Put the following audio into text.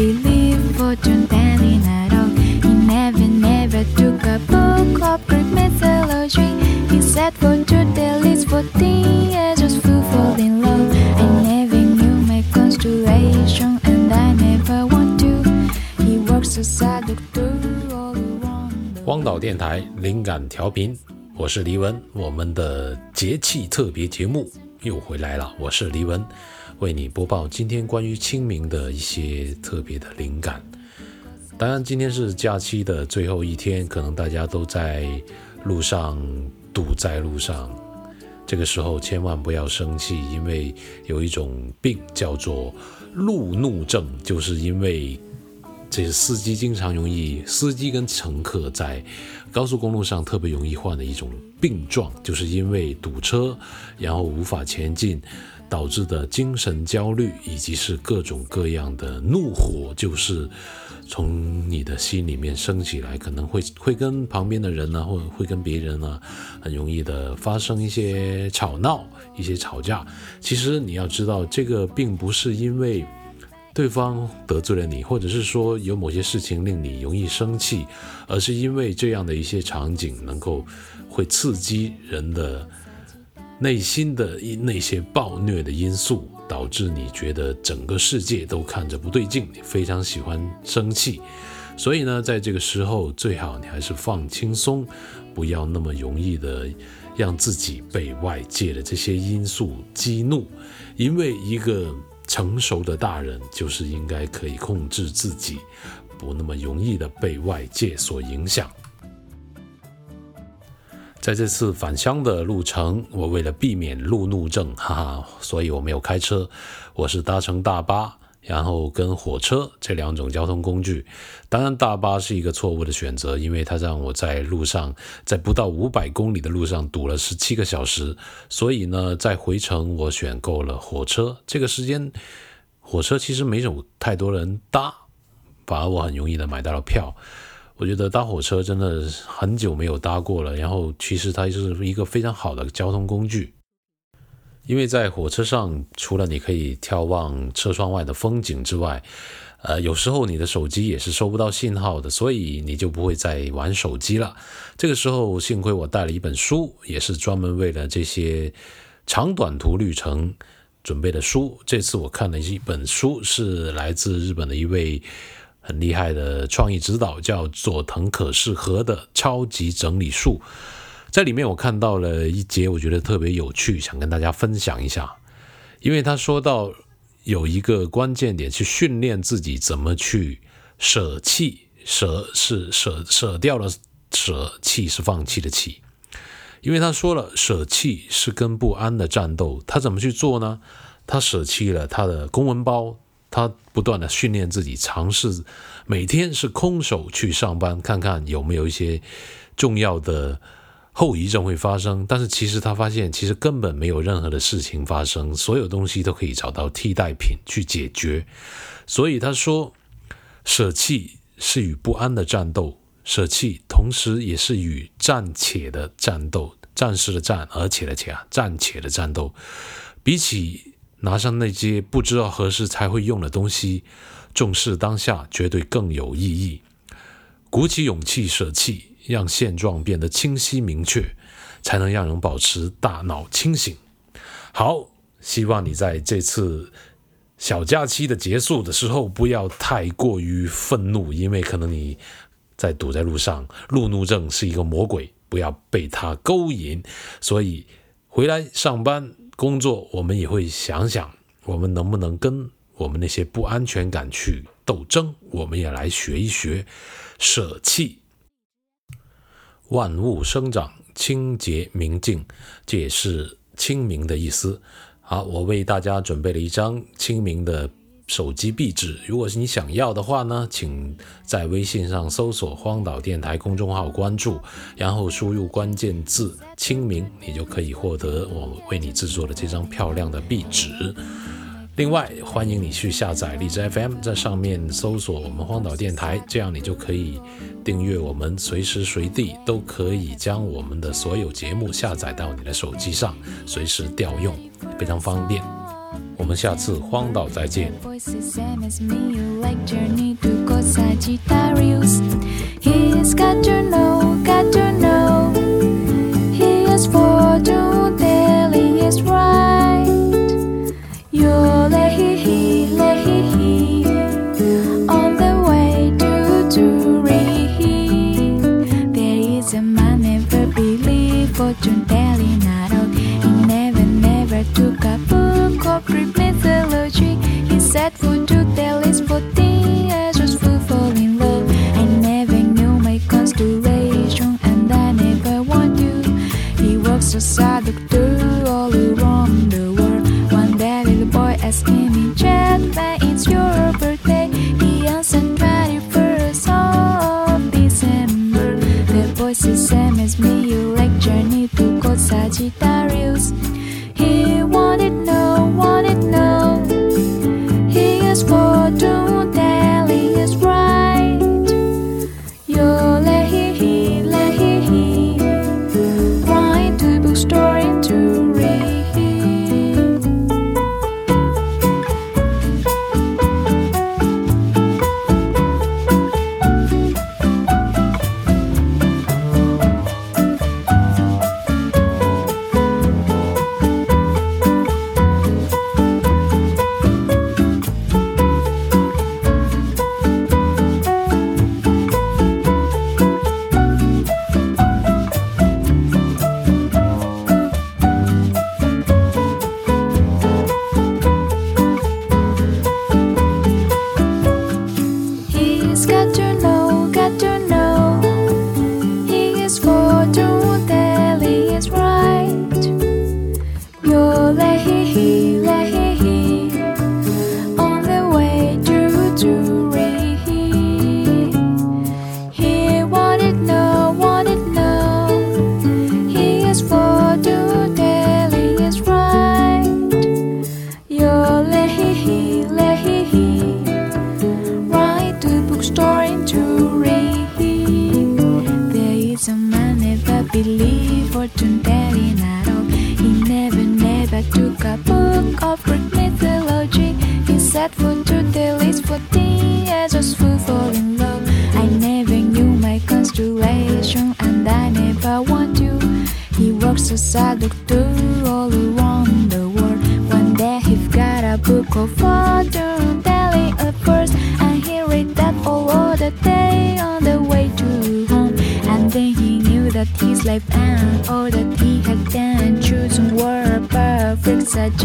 believe fortune telling at all. He never, never took a book of Greek mythology. He said for truth at least fourteen years just fool fall in love. I never knew my constellation and I never want to. He works so sad look through all the wonder. 荒岛电台灵感调频，我是黎文。我们的节气特别节目又回来了，我是黎文，为你播报今天关于清明的一些特别的灵感。当然，今天是假期的最后一天，可能大家都在路上堵在路上。这个时候千万不要生气，因为有一种病叫做路怒症，就是因为这是司机经常容易，司机跟乘客在高速公路上特别容易患的一种病状，就是因为堵车，然后无法前进，导致的精神焦虑，以及是各种各样的怒火，就是从你的心里面升起来，可能会会跟旁边的人呢，或会跟别人呢，很容易的发生一些吵闹，一些吵架。其实你要知道，这个并不是因为。对方得罪了你，或者是说有某些事情令你容易生气，而是因为这样的一些场景能够会刺激人的内心的那些暴虐的因素，导致你觉得整个世界都看着不对劲，你非常喜欢生气。所以呢，在这个时候最好你还是放轻松，不要那么容易的让自己被外界的这些因素激怒，因为一个。成熟的大人就是应该可以控制自己，不那么容易的被外界所影响。在这次返乡的路程，我为了避免路怒症，哈哈，所以我没有开车，我是搭乘大巴。然后跟火车这两种交通工具，当然大巴是一个错误的选择，因为它让我在路上，在不到五百公里的路上堵了十七个小时。所以呢，在回程我选购了火车。这个时间，火车其实没有太多人搭，反而我很容易的买到了票。我觉得搭火车真的很久没有搭过了。然后其实它就是一个非常好的交通工具。因为在火车上，除了你可以眺望车窗外的风景之外，呃，有时候你的手机也是收不到信号的，所以你就不会再玩手机了。这个时候，幸亏我带了一本书，也是专门为了这些长短途旅程准备的书。这次我看了一本书，是来自日本的一位很厉害的创意指导，叫佐藤可士和的《超级整理术》。在里面我看到了一节，我觉得特别有趣，想跟大家分享一下。因为他说到有一个关键点，去训练自己怎么去舍弃，舍是舍舍掉了，舍弃是放弃的弃。因为他说了，舍弃是跟不安的战斗，他怎么去做呢？他舍弃了他的公文包，他不断的训练自己，尝试每天是空手去上班，看看有没有一些重要的。后遗症会发生，但是其实他发现，其实根本没有任何的事情发生，所有东西都可以找到替代品去解决。所以他说，舍弃是与不安的战斗，舍弃同时也是与暂且的战斗，暂时的暂，而且的且啊，暂且的战斗。比起拿上那些不知道何时才会用的东西，重视当下绝对更有意义。鼓起勇气舍弃。让现状变得清晰明确，才能让人保持大脑清醒。好，希望你在这次小假期的结束的时候，不要太过于愤怒，因为可能你在堵在路上，路怒症是一个魔鬼，不要被他勾引。所以回来上班工作，我们也会想想，我们能不能跟我们那些不安全感去斗争？我们也来学一学舍弃。万物生长，清洁明净，这也是清明的意思。好，我为大家准备了一张清明的手机壁纸。如果是你想要的话呢，请在微信上搜索“荒岛电台”公众号，关注，然后输入关键字“清明”，你就可以获得我为你制作的这张漂亮的壁纸。另外，欢迎你去下载荔枝 FM，在上面搜索我们荒岛电台，这样你就可以订阅。我们随时随地都可以将我们的所有节目下载到你的手机上，随时调用，非常方便。我们下次荒岛再见。To. voice is same as me You like journey to code Sagittarius believe fortune telling at all. He never, never took a book of Greek mythology. He set foot to the least for tea, I just fell fall in love. I never knew my constellation, and I never want you. He works as a doctor all around the world. One day he got a book of fortune telling at first, and he read that all the day. life and all that he had done. Choose were perfect such